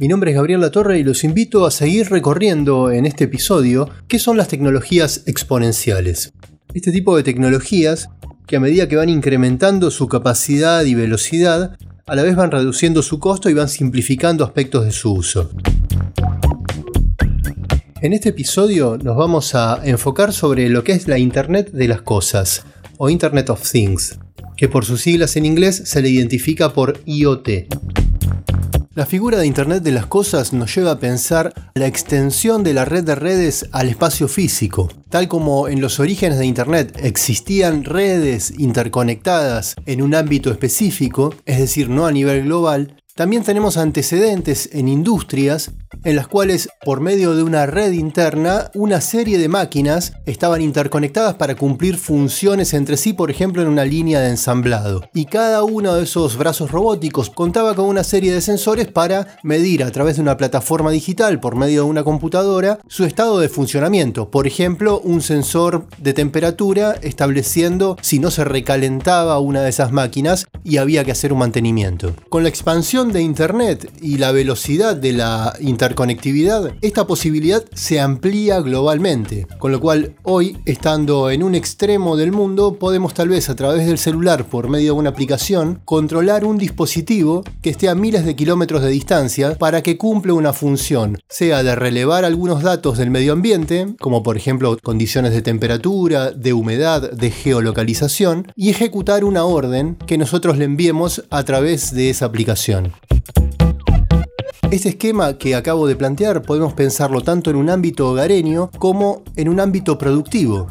Mi nombre es Gabriel Latorre y los invito a seguir recorriendo en este episodio qué son las tecnologías exponenciales. Este tipo de tecnologías que a medida que van incrementando su capacidad y velocidad, a la vez van reduciendo su costo y van simplificando aspectos de su uso. En este episodio nos vamos a enfocar sobre lo que es la Internet de las Cosas, o Internet of Things, que por sus siglas en inglés se le identifica por IoT. La figura de Internet de las Cosas nos lleva a pensar la extensión de la red de redes al espacio físico. Tal como en los orígenes de Internet existían redes interconectadas en un ámbito específico, es decir, no a nivel global, también tenemos antecedentes en industrias en las cuales por medio de una red interna una serie de máquinas estaban interconectadas para cumplir funciones entre sí, por ejemplo en una línea de ensamblado. Y cada uno de esos brazos robóticos contaba con una serie de sensores para medir a través de una plataforma digital por medio de una computadora su estado de funcionamiento. Por ejemplo, un sensor de temperatura estableciendo si no se recalentaba una de esas máquinas y había que hacer un mantenimiento. Con la expansión de Internet y la velocidad de la interconectividad, esta posibilidad se amplía globalmente, con lo cual hoy, estando en un extremo del mundo, podemos tal vez a través del celular, por medio de una aplicación, controlar un dispositivo que esté a miles de kilómetros de distancia para que cumpla una función, sea de relevar algunos datos del medio ambiente, como por ejemplo condiciones de temperatura, de humedad, de geolocalización, y ejecutar una orden que nosotros le enviemos a través de esa aplicación. Este esquema que acabo de plantear podemos pensarlo tanto en un ámbito hogareño como en un ámbito productivo.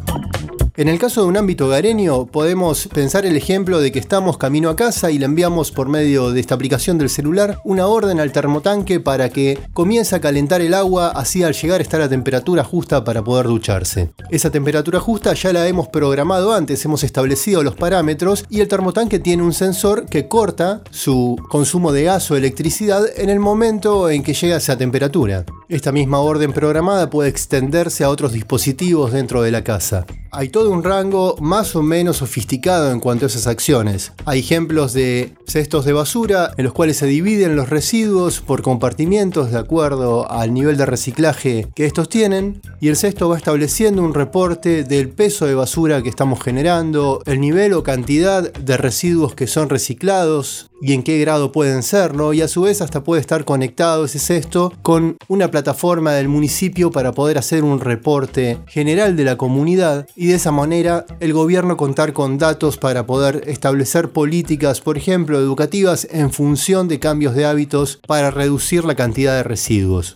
En el caso de un ámbito hogareño, podemos pensar el ejemplo de que estamos camino a casa y le enviamos por medio de esta aplicación del celular una orden al termotanque para que comience a calentar el agua, así al llegar estar a temperatura justa para poder ducharse. Esa temperatura justa ya la hemos programado antes, hemos establecido los parámetros y el termotanque tiene un sensor que corta su consumo de gas o electricidad en el momento en que llega a esa temperatura. Esta misma orden programada puede extenderse a otros dispositivos dentro de la casa. Hay todo un rango más o menos sofisticado en cuanto a esas acciones. Hay ejemplos de cestos de basura en los cuales se dividen los residuos por compartimientos de acuerdo al nivel de reciclaje que estos tienen y el cesto va estableciendo un reporte del peso de basura que estamos generando, el nivel o cantidad de residuos que son reciclados, y en qué grado pueden serlo, y a su vez hasta puede estar conectado ese cesto con una plataforma del municipio para poder hacer un reporte general de la comunidad de esa manera el gobierno contar con datos para poder establecer políticas, por ejemplo, educativas en función de cambios de hábitos para reducir la cantidad de residuos.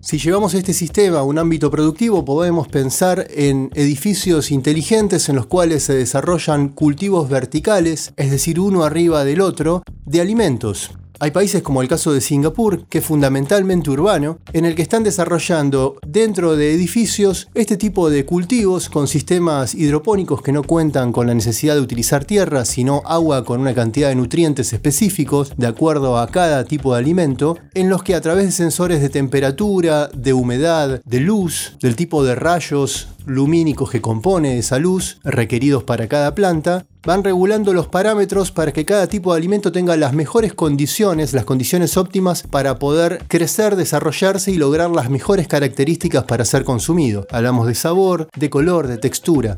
Si llevamos este sistema a un ámbito productivo, podemos pensar en edificios inteligentes en los cuales se desarrollan cultivos verticales, es decir, uno arriba del otro, de alimentos. Hay países como el caso de Singapur, que es fundamentalmente urbano, en el que están desarrollando dentro de edificios este tipo de cultivos con sistemas hidropónicos que no cuentan con la necesidad de utilizar tierra, sino agua con una cantidad de nutrientes específicos de acuerdo a cada tipo de alimento, en los que a través de sensores de temperatura, de humedad, de luz, del tipo de rayos lumínicos que compone esa luz requeridos para cada planta, van regulando los parámetros para que cada tipo de alimento tenga las mejores condiciones, las condiciones óptimas para poder crecer, desarrollarse y lograr las mejores características para ser consumido. Hablamos de sabor, de color, de textura.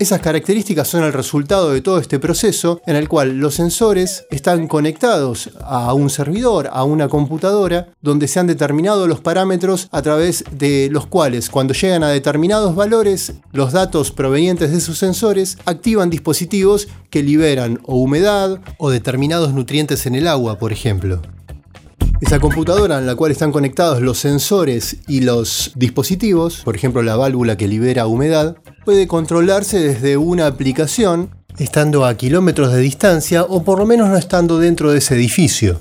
Esas características son el resultado de todo este proceso en el cual los sensores están conectados a un servidor, a una computadora, donde se han determinado los parámetros a través de los cuales cuando llegan a determinados valores, los datos provenientes de esos sensores activan dispositivos que liberan o humedad o determinados nutrientes en el agua, por ejemplo. Esa computadora en la cual están conectados los sensores y los dispositivos, por ejemplo la válvula que libera humedad, puede controlarse desde una aplicación estando a kilómetros de distancia o por lo menos no estando dentro de ese edificio.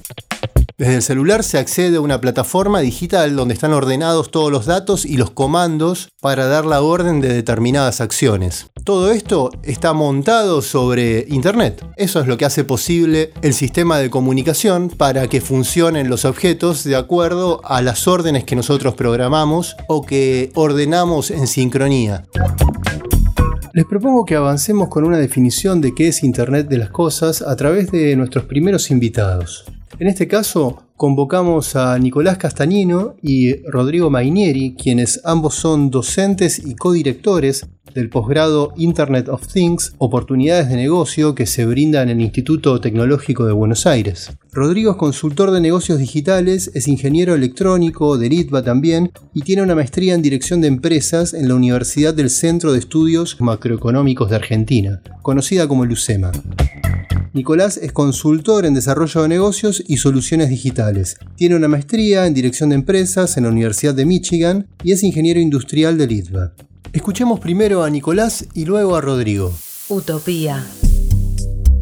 Desde el celular se accede a una plataforma digital donde están ordenados todos los datos y los comandos para dar la orden de determinadas acciones. Todo esto está montado sobre Internet. Eso es lo que hace posible el sistema de comunicación para que funcionen los objetos de acuerdo a las órdenes que nosotros programamos o que ordenamos en sincronía. Les propongo que avancemos con una definición de qué es Internet de las Cosas a través de nuestros primeros invitados. En este caso, convocamos a Nicolás Castañino y Rodrigo Mainieri, quienes ambos son docentes y codirectores del posgrado Internet of Things, oportunidades de negocio que se brinda en el Instituto Tecnológico de Buenos Aires. Rodrigo es consultor de negocios digitales, es ingeniero electrónico de ITBA también y tiene una maestría en dirección de empresas en la Universidad del Centro de Estudios Macroeconómicos de Argentina, conocida como LUCEMA. Nicolás es consultor en desarrollo de negocios y soluciones digitales. Tiene una maestría en dirección de empresas en la Universidad de Michigan y es ingeniero industrial de ITBA. Escuchemos primero a Nicolás y luego a Rodrigo. Utopía.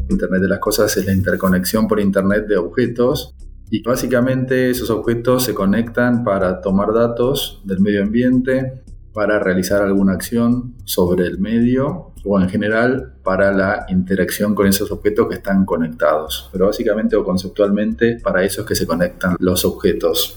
Internet de las Cosas es la interconexión por Internet de objetos y básicamente esos objetos se conectan para tomar datos del medio ambiente, para realizar alguna acción sobre el medio o en general para la interacción con esos objetos que están conectados. Pero básicamente o conceptualmente para eso es que se conectan los objetos.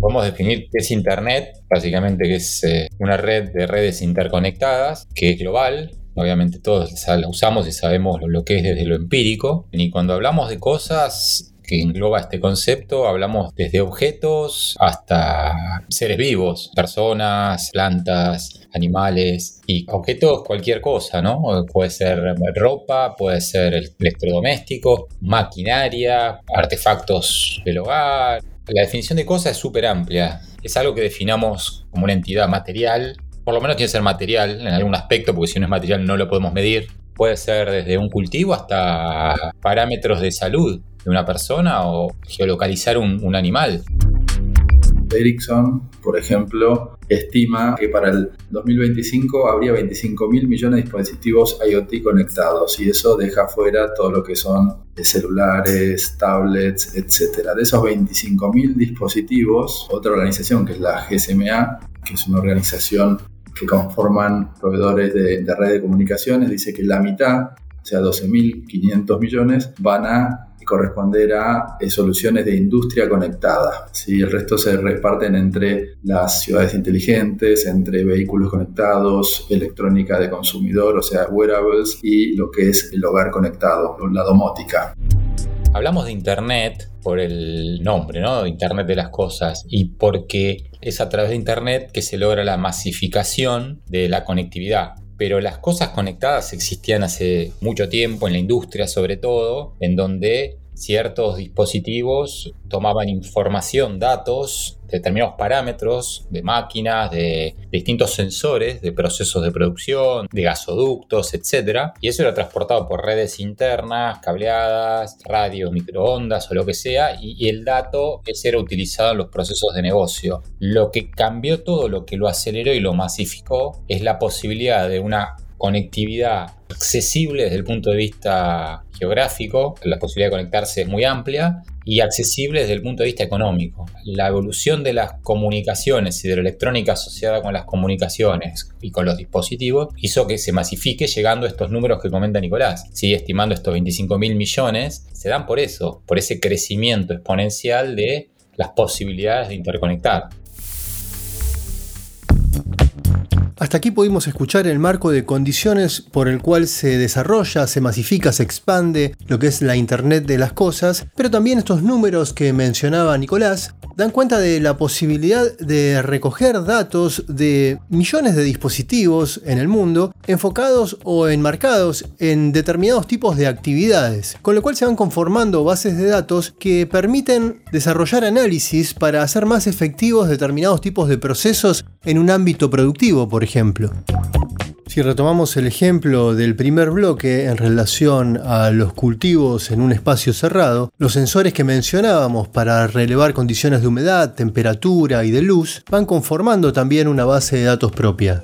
Podemos definir qué es Internet, básicamente que es eh, una red de redes interconectadas, que es global, Obviamente todos la usamos y sabemos lo que es desde lo empírico. Y cuando hablamos de cosas, que engloba este concepto, hablamos desde objetos hasta seres vivos, personas, plantas, animales y objetos cualquier cosa, ¿no? Puede ser ropa, puede ser electrodoméstico, maquinaria, artefactos del hogar. La definición de cosa es súper amplia. Es algo que definamos como una entidad material. Por lo menos tiene que ser material en algún aspecto, porque si no es material no lo podemos medir. Puede ser desde un cultivo hasta parámetros de salud de una persona o geolocalizar un, un animal. Ericsson, por ejemplo, estima que para el 2025 habría 25 mil millones de dispositivos IoT conectados y eso deja fuera todo lo que son celulares, tablets, etc. De esos 25 mil dispositivos, otra organización que es la GSMA, que es una organización que conforman proveedores de, de red de comunicaciones, dice que la mitad, o sea, 12.500 millones, van a corresponder a eh, soluciones de industria conectada. ¿sí? El resto se reparten entre las ciudades inteligentes, entre vehículos conectados, electrónica de consumidor, o sea, wearables, y lo que es el hogar conectado, la domótica. Hablamos de Internet por el nombre, ¿no? Internet de las cosas y porque es a través de Internet que se logra la masificación de la conectividad pero las cosas conectadas existían hace mucho tiempo en la industria sobre todo, en donde ciertos dispositivos tomaban información, datos, determinados parámetros de máquinas, de, distintos sensores, de procesos de producción, de gasoductos, etc. Y eso era transportado por redes internas, cableadas, radios, microondas o lo que sea, y, y el dato ese era utilizado en los procesos de negocio. Lo que cambió todo, lo que lo aceleró y lo masificó, es la posibilidad de una conectividad accesible desde el punto de vista geográfico, la posibilidad de conectarse es muy amplia, y accesible desde el punto de vista económico. La evolución de las comunicaciones y de la electrónica asociada con las comunicaciones y con los dispositivos hizo que se masifique llegando a estos números que comenta Nicolás. Sigue estimando estos 25 mil millones, se dan por eso, por ese crecimiento exponencial de las posibilidades de interconectar. Hasta aquí pudimos escuchar el marco de condiciones por el cual se desarrolla, se masifica, se expande lo que es la Internet de las Cosas, pero también estos números que mencionaba Nicolás dan cuenta de la posibilidad de recoger datos de millones de dispositivos en el mundo enfocados o enmarcados en determinados tipos de actividades, con lo cual se van conformando bases de datos que permiten desarrollar análisis para hacer más efectivos determinados tipos de procesos en un ámbito productivo, por ejemplo. Si retomamos el ejemplo del primer bloque en relación a los cultivos en un espacio cerrado, los sensores que mencionábamos para relevar condiciones de humedad, temperatura y de luz van conformando también una base de datos propia.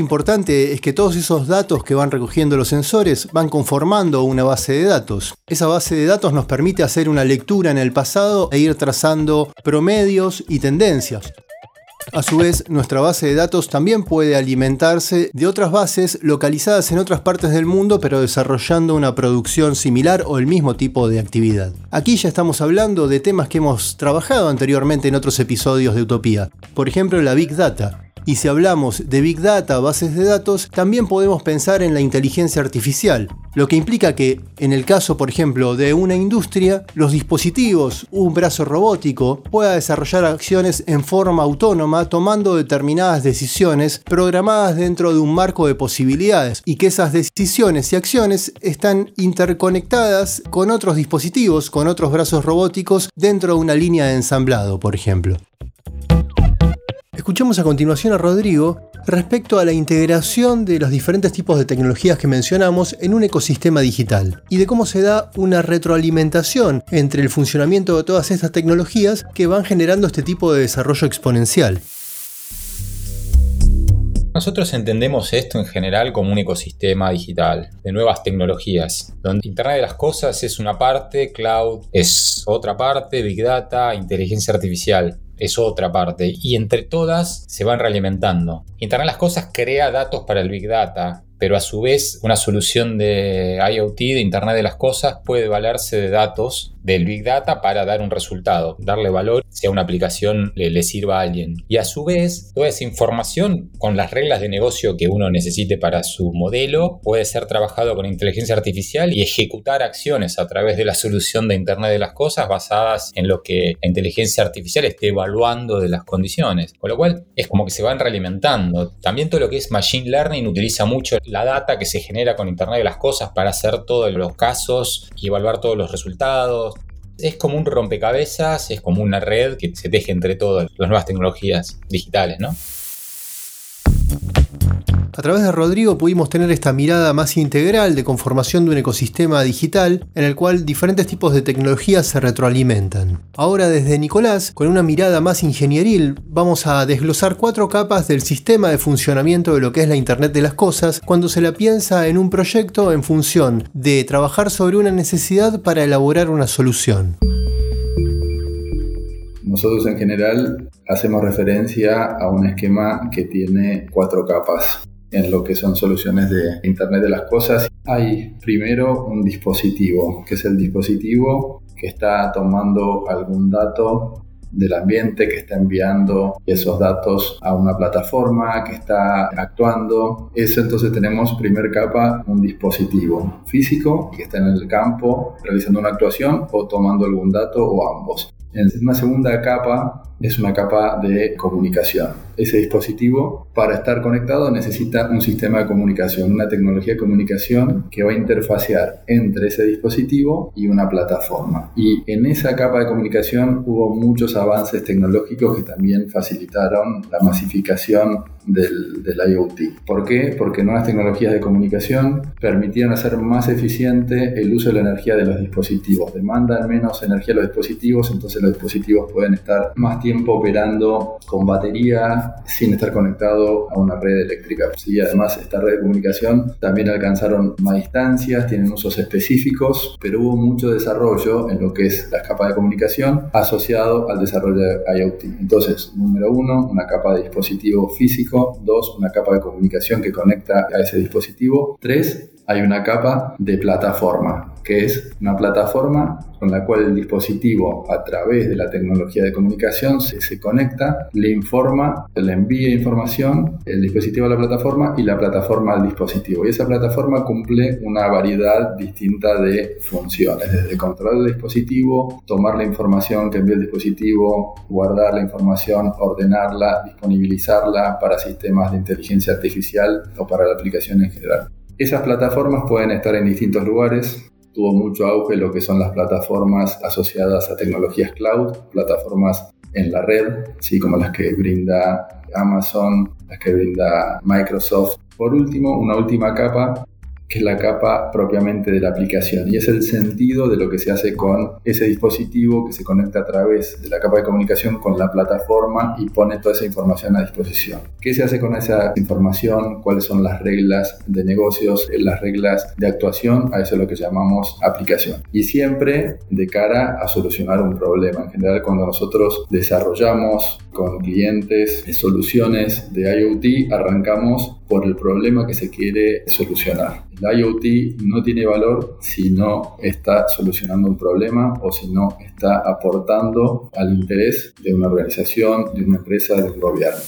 importante es que todos esos datos que van recogiendo los sensores van conformando una base de datos. Esa base de datos nos permite hacer una lectura en el pasado e ir trazando promedios y tendencias. A su vez, nuestra base de datos también puede alimentarse de otras bases localizadas en otras partes del mundo pero desarrollando una producción similar o el mismo tipo de actividad. Aquí ya estamos hablando de temas que hemos trabajado anteriormente en otros episodios de Utopía, por ejemplo la Big Data. Y si hablamos de Big Data, bases de datos, también podemos pensar en la inteligencia artificial, lo que implica que, en el caso, por ejemplo, de una industria, los dispositivos, un brazo robótico, pueda desarrollar acciones en forma autónoma tomando determinadas decisiones programadas dentro de un marco de posibilidades y que esas decisiones y acciones están interconectadas con otros dispositivos, con otros brazos robóticos dentro de una línea de ensamblado, por ejemplo. Escuchemos a continuación a Rodrigo respecto a la integración de los diferentes tipos de tecnologías que mencionamos en un ecosistema digital y de cómo se da una retroalimentación entre el funcionamiento de todas estas tecnologías que van generando este tipo de desarrollo exponencial. Nosotros entendemos esto en general como un ecosistema digital de nuevas tecnologías, donde Internet de las Cosas es una parte, cloud es otra parte, Big Data, inteligencia artificial es otra parte, y entre todas se van realimentando. Internet las Cosas crea datos para el Big Data, pero a su vez una solución de IoT, de Internet de las Cosas, puede valerse de datos del Big Data para dar un resultado, darle valor si una aplicación le, sirva a alguien. Y a su vez, toda esa información con las reglas de negocio que uno necesite para su modelo puede ser trabajado con inteligencia artificial y ejecutar acciones a través de la solución de Internet de las Cosas basadas en lo que la inteligencia artificial esté evaluando de las condiciones. Con lo cual es como que se van realimentando. También todo lo que es Machine Learning utiliza mucho la data que se genera con Internet de las Cosas para hacer todos los casos y evaluar todos los resultados es como un rompecabezas, es como una red que se teje entre todas las nuevas tecnologías digitales, ¿no? A través de Rodrigo pudimos tener esta mirada más integral de conformación de un ecosistema digital en el cual diferentes tipos de tecnologías se retroalimentan. Ahora desde Nicolás, con una mirada más ingenieril, vamos a desglosar cuatro capas del sistema de funcionamiento de lo que es la Internet de las Cosas cuando se la piensa en un proyecto en función de trabajar sobre una necesidad para elaborar una solución. Nosotros en general hacemos referencia a un esquema que tiene cuatro capas en lo que son soluciones de Internet de las Cosas. Hay primero un dispositivo, que es el dispositivo que está tomando algún dato del ambiente, que está enviando esos datos a una plataforma, que está actuando. Eso entonces tenemos primer capa, un dispositivo físico que está en el campo realizando una actuación o tomando algún dato o ambos. En una segunda capa es una capa de comunicación. Ese dispositivo, para estar conectado, necesita un sistema de comunicación, una tecnología de comunicación que va a interfacear entre ese dispositivo y una plataforma. Y en esa capa de comunicación hubo muchos avances tecnológicos que también facilitaron la masificación del, IoT. ¿Por qué? Porque nuevas tecnologías de comunicación permitían hacer más eficiente el uso de la energía de los dispositivos. Demandan menos energía los dispositivos, entonces los dispositivos pueden estar más tiempo operando con batería sin estar conectado a una red eléctrica. y además, esta red de comunicación también alcanzaron más distancias, tienen usos específicos, pero hubo mucho desarrollo en lo que es la capa de comunicación asociado al desarrollo de IoT. Entonces, número uno, una capa de dispositivo físico. Dos, una capa de comunicación que conecta a ese dispositivo. Tres, hay una capa de plataforma, que es una plataforma con la cual el dispositivo a través de la tecnología de comunicación se, conecta, le informa, le envía información, el dispositivo a la plataforma y la plataforma al dispositivo. Y esa plataforma cumple una variedad distinta de funciones, desde controlar el dispositivo, tomar la información que envía el dispositivo, guardar la información, ordenarla, disponibilizarla para sistemas de inteligencia artificial o para la aplicación en general. Esas plataformas pueden estar en distintos lugares. Tuvo mucho auge lo que son las plataformas asociadas a tecnologías cloud, plataformas en la red, ¿sí? como las que brinda Amazon, las que brinda Microsoft. Por último, una última capa que es la capa propiamente de la aplicación y es el sentido de lo que se hace con ese dispositivo que se conecta a través de la capa de comunicación con la plataforma y pone toda esa información a disposición. ¿Qué se hace con esa información? ¿Cuáles son las reglas de negocios, las reglas de actuación? A eso es lo que llamamos aplicación. Y siempre de cara a solucionar un problema. En general, cuando nosotros desarrollamos con clientes soluciones de IoT, arrancamos por el problema que se quiere solucionar. El IoT no tiene valor si no está solucionando un problema o si no está aportando al interés de una organización, de una empresa, de un gobierno.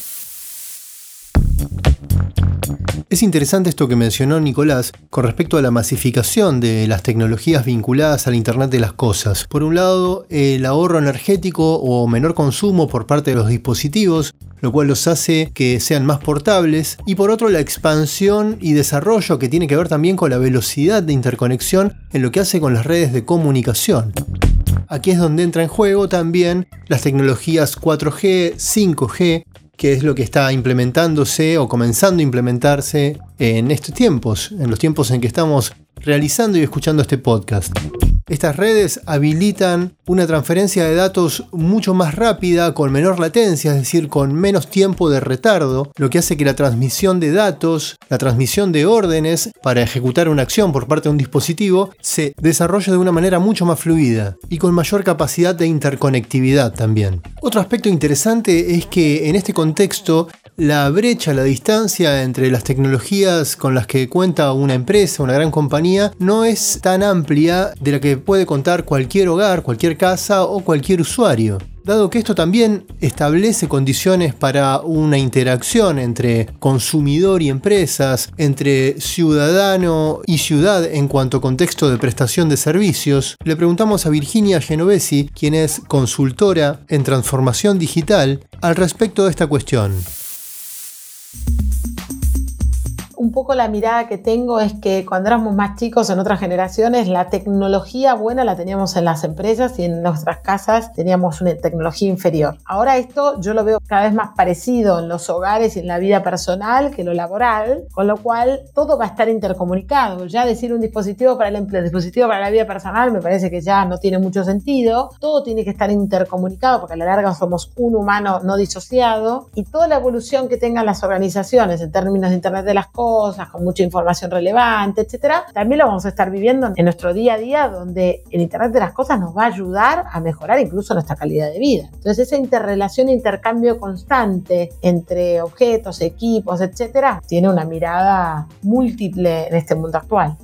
Es interesante esto que mencionó Nicolás con respecto a la masificación de las tecnologías vinculadas al Internet de las Cosas. Por un lado, el ahorro energético o menor consumo por parte de los dispositivos, lo cual los hace que sean más portables, y por otro la expansión y desarrollo que tiene que ver también con la velocidad de interconexión en lo que hace con las redes de comunicación. Aquí es donde entra en juego también las tecnologías 4G, 5G, que es lo que está implementándose o comenzando a implementarse en estos tiempos, en los tiempos en que estamos realizando y escuchando este podcast. Estas redes habilitan una transferencia de datos mucho más rápida, con menor latencia, es decir, con menos tiempo de retardo, lo que hace que la transmisión de datos, la transmisión de órdenes para ejecutar una acción por parte de un dispositivo, se desarrolle de una manera mucho más fluida y con mayor capacidad de interconectividad también. Otro aspecto interesante es que en este contexto la brecha, la distancia entre las tecnologías con las que cuenta una empresa, una gran compañía, no es tan amplia de la que puede contar cualquier hogar, cualquier casa o cualquier usuario. Dado que esto también establece condiciones para una interacción entre consumidor y empresas, entre ciudadano y ciudad en cuanto a contexto de prestación de servicios, le preguntamos a Virginia Genovesi, quien es consultora en transformación digital, al respecto de esta cuestión un poco la mirada que tengo es que cuando éramos más chicos en otras generaciones, la tecnología buena la teníamos en las empresas y en nuestras casas teníamos una tecnología inferior. Ahora esto yo lo veo cada vez más parecido en los hogares y en la vida personal que lo laboral, con lo cual todo va a estar intercomunicado. Ya decir un dispositivo para el empleo, dispositivo para la vida personal me parece que ya no tiene mucho sentido. Todo tiene que estar intercomunicado porque a la larga somos un humano no disociado y toda la evolución que tengan las organizaciones en términos de Internet de las cosas, con mucha información relevante, etcétera, también lo vamos a estar viviendo en nuestro día a día, donde el Internet de las cosas nos va a ayudar a mejorar incluso nuestra calidad de vida. Entonces, esa interrelación e intercambio constante entre objetos, equipos, etcétera, tiene una mirada múltiple en este mundo actual.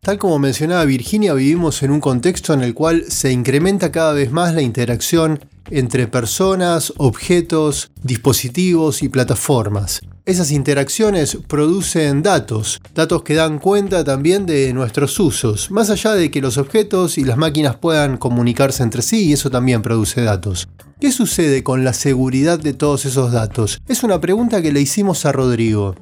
Tal como mencionaba Virginia, vivimos en un contexto en el cual se incrementa cada vez más la interacción entre personas, objetos, dispositivos y plataformas. Esas interacciones producen datos, datos que dan cuenta también de nuestros usos, más allá de que los objetos y las máquinas puedan comunicarse entre sí y eso también produce datos. ¿Qué sucede con la seguridad de todos esos datos? Es una pregunta que le hicimos a Rodrigo.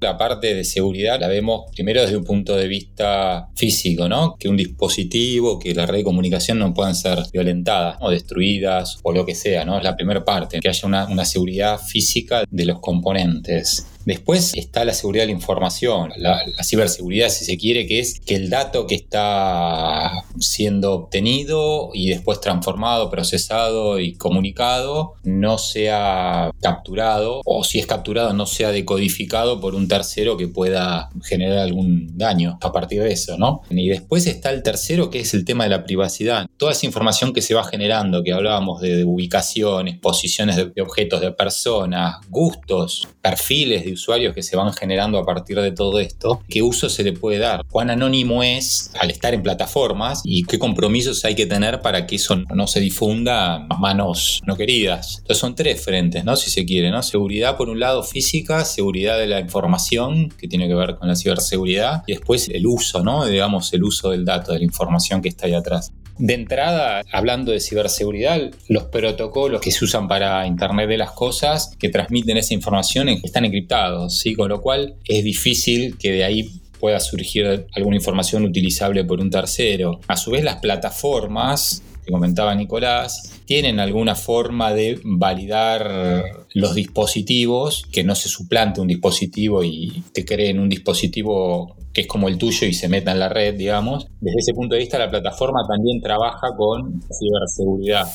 La parte de seguridad la vemos primero desde un punto de vista físico, ¿no? Que un dispositivo, que la red de comunicación no puedan ser violentadas o destruidas o lo que sea, ¿no? Es la primera parte, que haya una, una seguridad física de los componentes. Después está la seguridad de la información, la, ciberseguridad si se quiere, que es que el dato que está siendo obtenido y después transformado, procesado y comunicado no sea capturado o si es capturado no sea decodificado por un tercero que pueda generar algún daño a partir de eso, ¿no? Y después está el tercero que es el tema de la privacidad. Toda esa información que se va generando, que hablábamos de, ubicaciones, posiciones de objetos, de personas, gustos, perfiles usuarios que se van generando a partir de todo esto, qué uso se le puede dar, cuán anónimo es al estar en plataformas y qué compromisos hay que tener para que eso no se difunda a manos no queridas. Entonces son tres frentes, ¿no? Si se quiere, ¿no? Seguridad por un lado física, seguridad de la información, que tiene que ver con la ciberseguridad, y después el uso, ¿no? Digamos, el uso del dato, de la información que está ahí atrás. De entrada, hablando de ciberseguridad, los protocolos que se usan para Internet de las Cosas que transmiten esa información están encriptados, ¿sí? con lo cual es difícil que de ahí pueda surgir alguna información utilizable por un tercero. A su vez, las plataformas que comentaba Nicolás, tienen alguna forma de validar los dispositivos, que no se suplante un dispositivo y te creen un dispositivo que es como el tuyo y se meta en la red, digamos. Desde ese punto de vista, la plataforma también trabaja con ciberseguridad.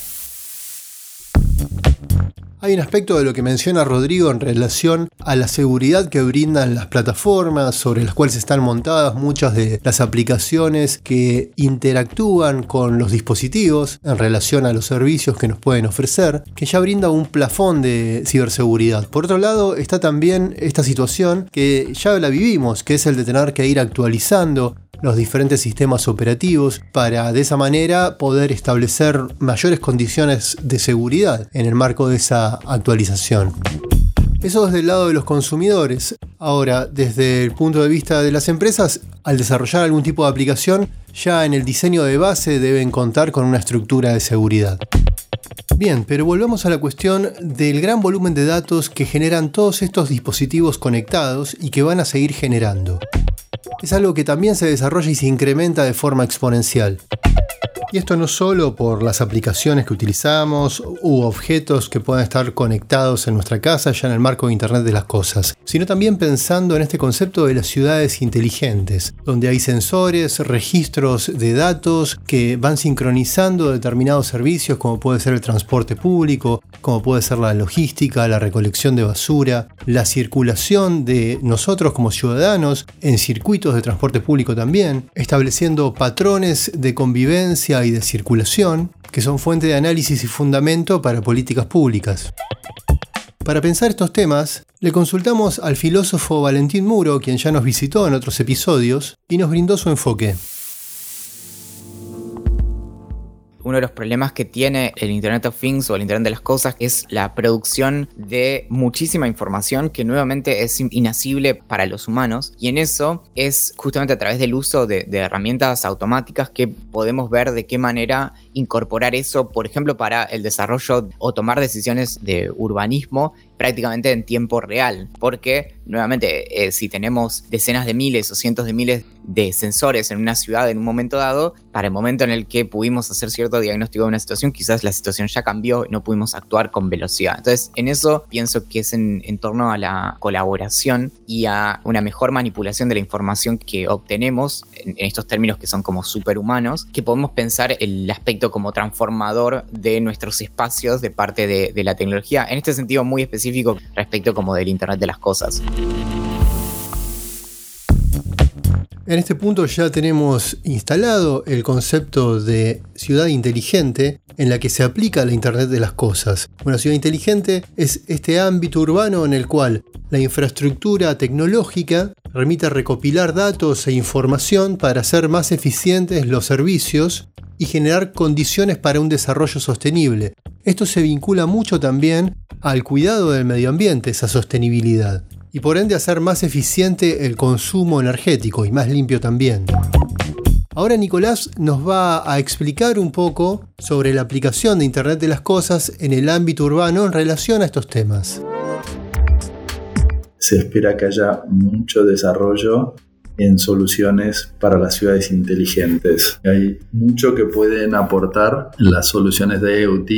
Hay un aspecto de lo que menciona Rodrigo en relación a la seguridad que brindan las plataformas sobre las cuales están montadas muchas de las aplicaciones que interactúan con los dispositivos en relación a los servicios que nos pueden ofrecer, que ya brinda un plafón de ciberseguridad. Por otro lado, está también esta situación que ya la vivimos, que es el de tener que ir actualizando los diferentes sistemas operativos para de esa manera poder establecer mayores condiciones de seguridad en el marco de esa actualización. Eso desde el lado de los consumidores. Ahora, desde el punto de vista de las empresas, al desarrollar algún tipo de aplicación, ya en el diseño de base deben contar con una estructura de seguridad. Bien, pero volvamos a la cuestión del gran volumen de datos que generan todos estos dispositivos conectados y que van a seguir generando es algo que también se desarrolla y se incrementa de forma exponencial. Y esto no solo por las aplicaciones que utilizamos u objetos que puedan estar conectados en nuestra casa ya en el marco de Internet de las Cosas, sino también pensando en este concepto de las ciudades inteligentes, donde hay sensores, registros de datos que van sincronizando determinados servicios como puede ser el transporte público, como puede ser la logística, la recolección de basura, la circulación de nosotros como ciudadanos en circuitos de transporte público también, estableciendo patrones de convivencia y de circulación, que son fuente de análisis y fundamento para políticas públicas. Para pensar estos temas, le consultamos al filósofo Valentín Muro, quien ya nos visitó en otros episodios, y nos brindó su enfoque. Uno de los problemas que tiene el Internet of Things o el Internet de las Cosas es la producción de muchísima información que nuevamente es inasible para los humanos. Y en eso es justamente a través del uso de, de herramientas automáticas que podemos ver de qué manera incorporar eso, por ejemplo, para el desarrollo o tomar decisiones de urbanismo prácticamente en tiempo real, porque nuevamente eh, si tenemos decenas de miles o cientos de miles de sensores en una ciudad en un momento dado, para el momento en el que pudimos hacer cierto diagnóstico de una situación, quizás la situación ya cambió y no pudimos actuar con velocidad. Entonces, en eso pienso que es en, torno a la colaboración y a una mejor manipulación de la información que obtenemos en, estos términos que son como superhumanos, que podemos pensar el aspecto como transformador de nuestros espacios de parte de, de la tecnología. En este sentido muy específico respecto como del Internet de las Cosas. En este punto ya tenemos instalado el concepto de ciudad inteligente en la que se aplica la Internet de las Cosas. Una ciudad inteligente es este ámbito urbano en el cual la infraestructura tecnológica permite recopilar datos e información para hacer más eficientes los servicios y generar condiciones para un desarrollo sostenible. Esto se vincula mucho también al cuidado del medio ambiente, esa sostenibilidad, y por ende hacer más eficiente el consumo energético y más limpio también. Ahora Nicolás nos va a explicar un poco sobre la aplicación de Internet de las Cosas en el ámbito urbano en relación a estos temas. Se espera que haya mucho desarrollo en soluciones para las ciudades inteligentes. Hay mucho que pueden aportar las soluciones de EUT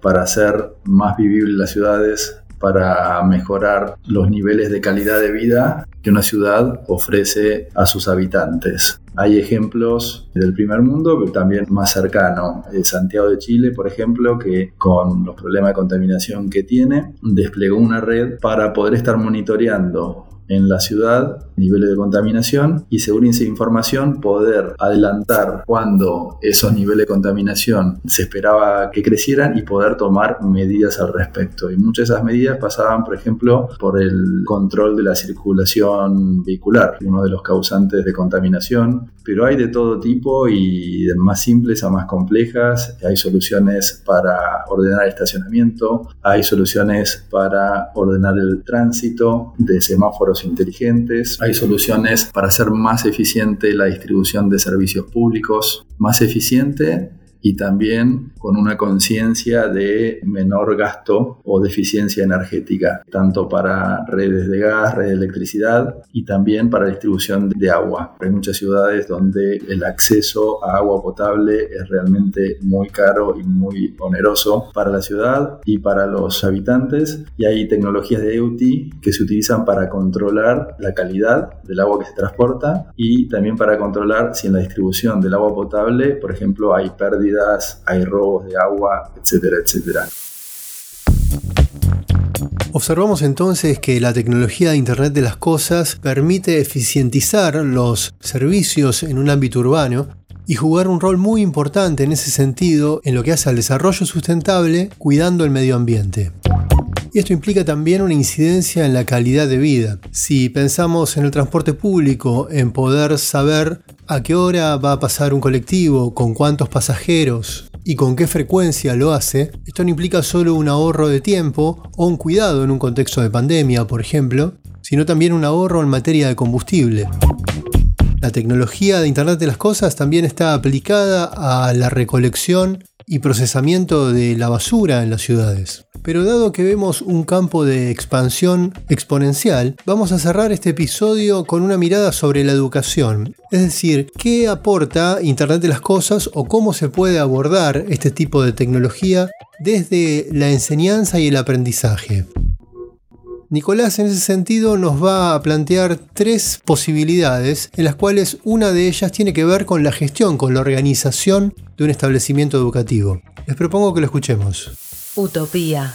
para hacer más vivibles las ciudades, para mejorar los niveles de calidad de vida que una ciudad ofrece a sus habitantes. Hay ejemplos del primer mundo, pero también más cercano. Santiago de Chile, por ejemplo, que con los problemas de contaminación que tiene, desplegó una red para poder estar monitoreando en la ciudad, niveles de contaminación y según esa información poder adelantar cuando esos niveles de contaminación se esperaba que crecieran y poder tomar medidas al respecto. Y muchas de esas medidas pasaban, por ejemplo, por el control de la circulación vehicular, uno de los causantes de contaminación, pero hay de todo tipo y de más simples a más complejas. Hay soluciones para ordenar el estacionamiento, hay soluciones para ordenar el tránsito de semáforos inteligentes, hay soluciones para hacer más eficiente la distribución de servicios públicos, más eficiente y también con una conciencia de menor gasto o deficiencia energética, tanto para redes de gas, redes de electricidad y también para distribución de agua. Hay muchas ciudades donde el acceso a agua potable es realmente muy caro y muy oneroso para la ciudad y para los habitantes y hay tecnologías de IoT que se utilizan para controlar la calidad del agua que se transporta y también para controlar si en la distribución del agua potable, por ejemplo, hay pérdidas, hay robos de agua, etcétera, etcétera. Observamos entonces que la tecnología de Internet de las Cosas permite eficientizar los servicios en un ámbito urbano y jugar un rol muy importante en ese sentido en lo que hace al desarrollo sustentable cuidando el medio ambiente. Y esto implica también una incidencia en la calidad de vida. Si pensamos en el transporte público, en poder saber a qué hora va a pasar un colectivo, con cuántos pasajeros y con qué frecuencia lo hace, esto no implica solo un ahorro de tiempo o un cuidado en un contexto de pandemia, por ejemplo, sino también un ahorro en materia de combustible. La tecnología de Internet de las Cosas también está aplicada a la recolección y procesamiento de la basura en las ciudades. Pero dado que vemos un campo de expansión exponencial, vamos a cerrar este episodio con una mirada sobre la educación, es decir, qué aporta Internet de las Cosas o cómo se puede abordar este tipo de tecnología desde la enseñanza y el aprendizaje. Nicolás en ese sentido nos va a plantear tres posibilidades, en las cuales una de ellas tiene que ver con la gestión, con la organización de un establecimiento educativo. Les propongo que lo escuchemos. Utopía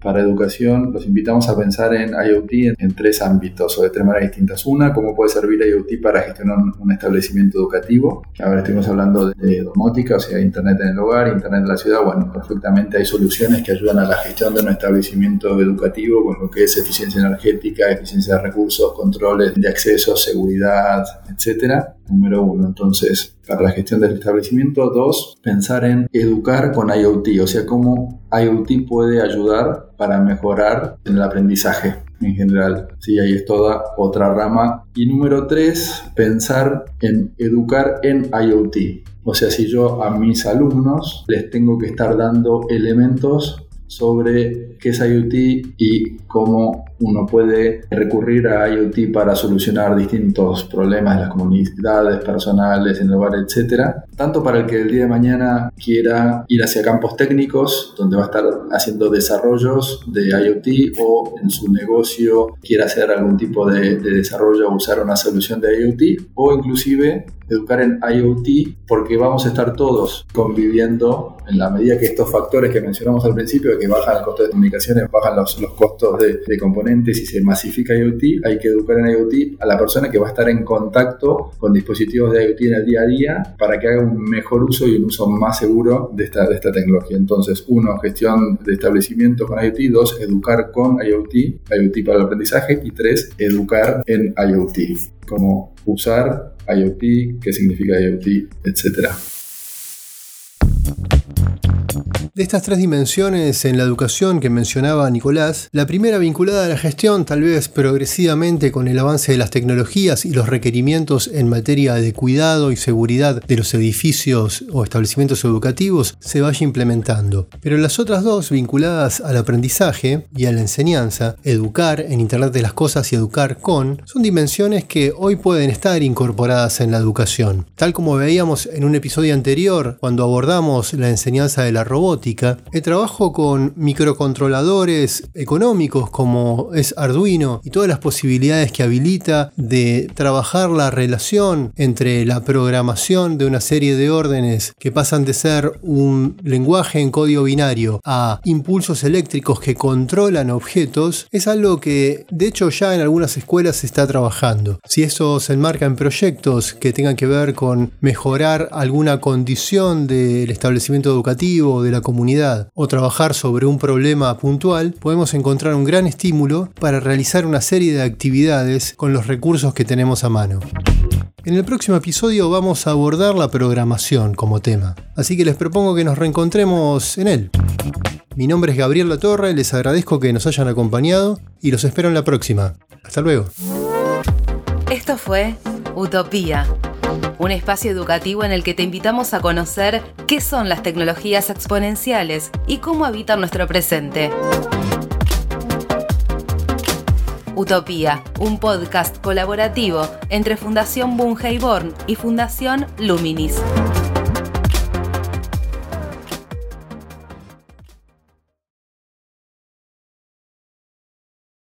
para educación, los invitamos a pensar en IoT en, tres ámbitos o de tres maneras distintas. Una, cómo puede servir IoT para gestionar un, establecimiento educativo. Ahora estuvimos hablando de, domótica, o sea, Internet en el hogar, Internet en la ciudad. Bueno, perfectamente hay soluciones que ayudan a la gestión de un establecimiento educativo con lo que es eficiencia energética, eficiencia de recursos, controles de acceso, seguridad, etcétera. Número uno, entonces, para la gestión del establecimiento. Dos, pensar en educar con IoT, o sea, cómo IoT puede ayudar para mejorar en el aprendizaje en general. Sí, ahí es toda otra rama. Y número tres, pensar en educar en IoT. O sea, si yo a mis alumnos les tengo que estar dando elementos sobre qué es IoT y cómo uno puede recurrir a IoT para solucionar distintos problemas en las comunidades personales, en el hogar, etcétera. Tanto para el que el día de mañana quiera ir hacia campos técnicos, donde va a estar haciendo desarrollos de IoT o en su negocio quiera hacer algún tipo de, de desarrollo o usar una solución de IoT, o inclusive educar en IoT porque vamos a estar todos conviviendo en la medida que estos factores que mencionamos al principio, que bajan el costo de comunicaciones, bajan los, los costos de, de, componentes y se masifica IoT, hay que educar en IoT a la persona que va a estar en contacto con dispositivos de IoT en el día a día para que haga un mejor uso y un uso más seguro de esta, de esta tecnología. Entonces, uno, gestión de establecimiento con IoT, dos, educar con IoT, IoT para el aprendizaje y tres, educar en IoT, como usar IoT, qué significa IoT, etcétera. De estas tres dimensiones en la educación que mencionaba Nicolás, la primera vinculada a la gestión, tal vez progresivamente con el avance de las tecnologías y los requerimientos en materia de cuidado y seguridad de los edificios o establecimientos educativos, se vaya implementando. Pero las otras dos, vinculadas al aprendizaje y a la enseñanza, educar en Internet de las Cosas y educar con, son dimensiones que hoy pueden estar incorporadas en la educación. Tal como veíamos en un episodio anterior, cuando abordamos la enseñanza de la robótica, el trabajo con microcontroladores económicos como es Arduino y todas las posibilidades que habilita de trabajar la relación entre la programación de una serie de órdenes que pasan de ser un lenguaje en código binario a impulsos eléctricos que controlan objetos, es algo que de hecho ya en algunas escuelas se está trabajando. Si eso se enmarca en proyectos que tengan que ver con mejorar alguna condición del establecimiento educativo, de la comunidad, o trabajar sobre un problema puntual, podemos encontrar un gran estímulo para realizar una serie de actividades con los recursos que tenemos a mano. En el próximo episodio vamos a abordar la programación como tema, así que les propongo que nos reencontremos en él. Mi nombre es Gabriel Latorre, les agradezco que nos hayan acompañado y los espero en la próxima. Hasta luego. Esto fue Utopía Un espacio educativo en el que te invitamos a conocer qué son las tecnologías exponenciales y cómo habitan nuestro presente. Utopía, un podcast colaborativo entre Fundación Born y Fundación Luminis.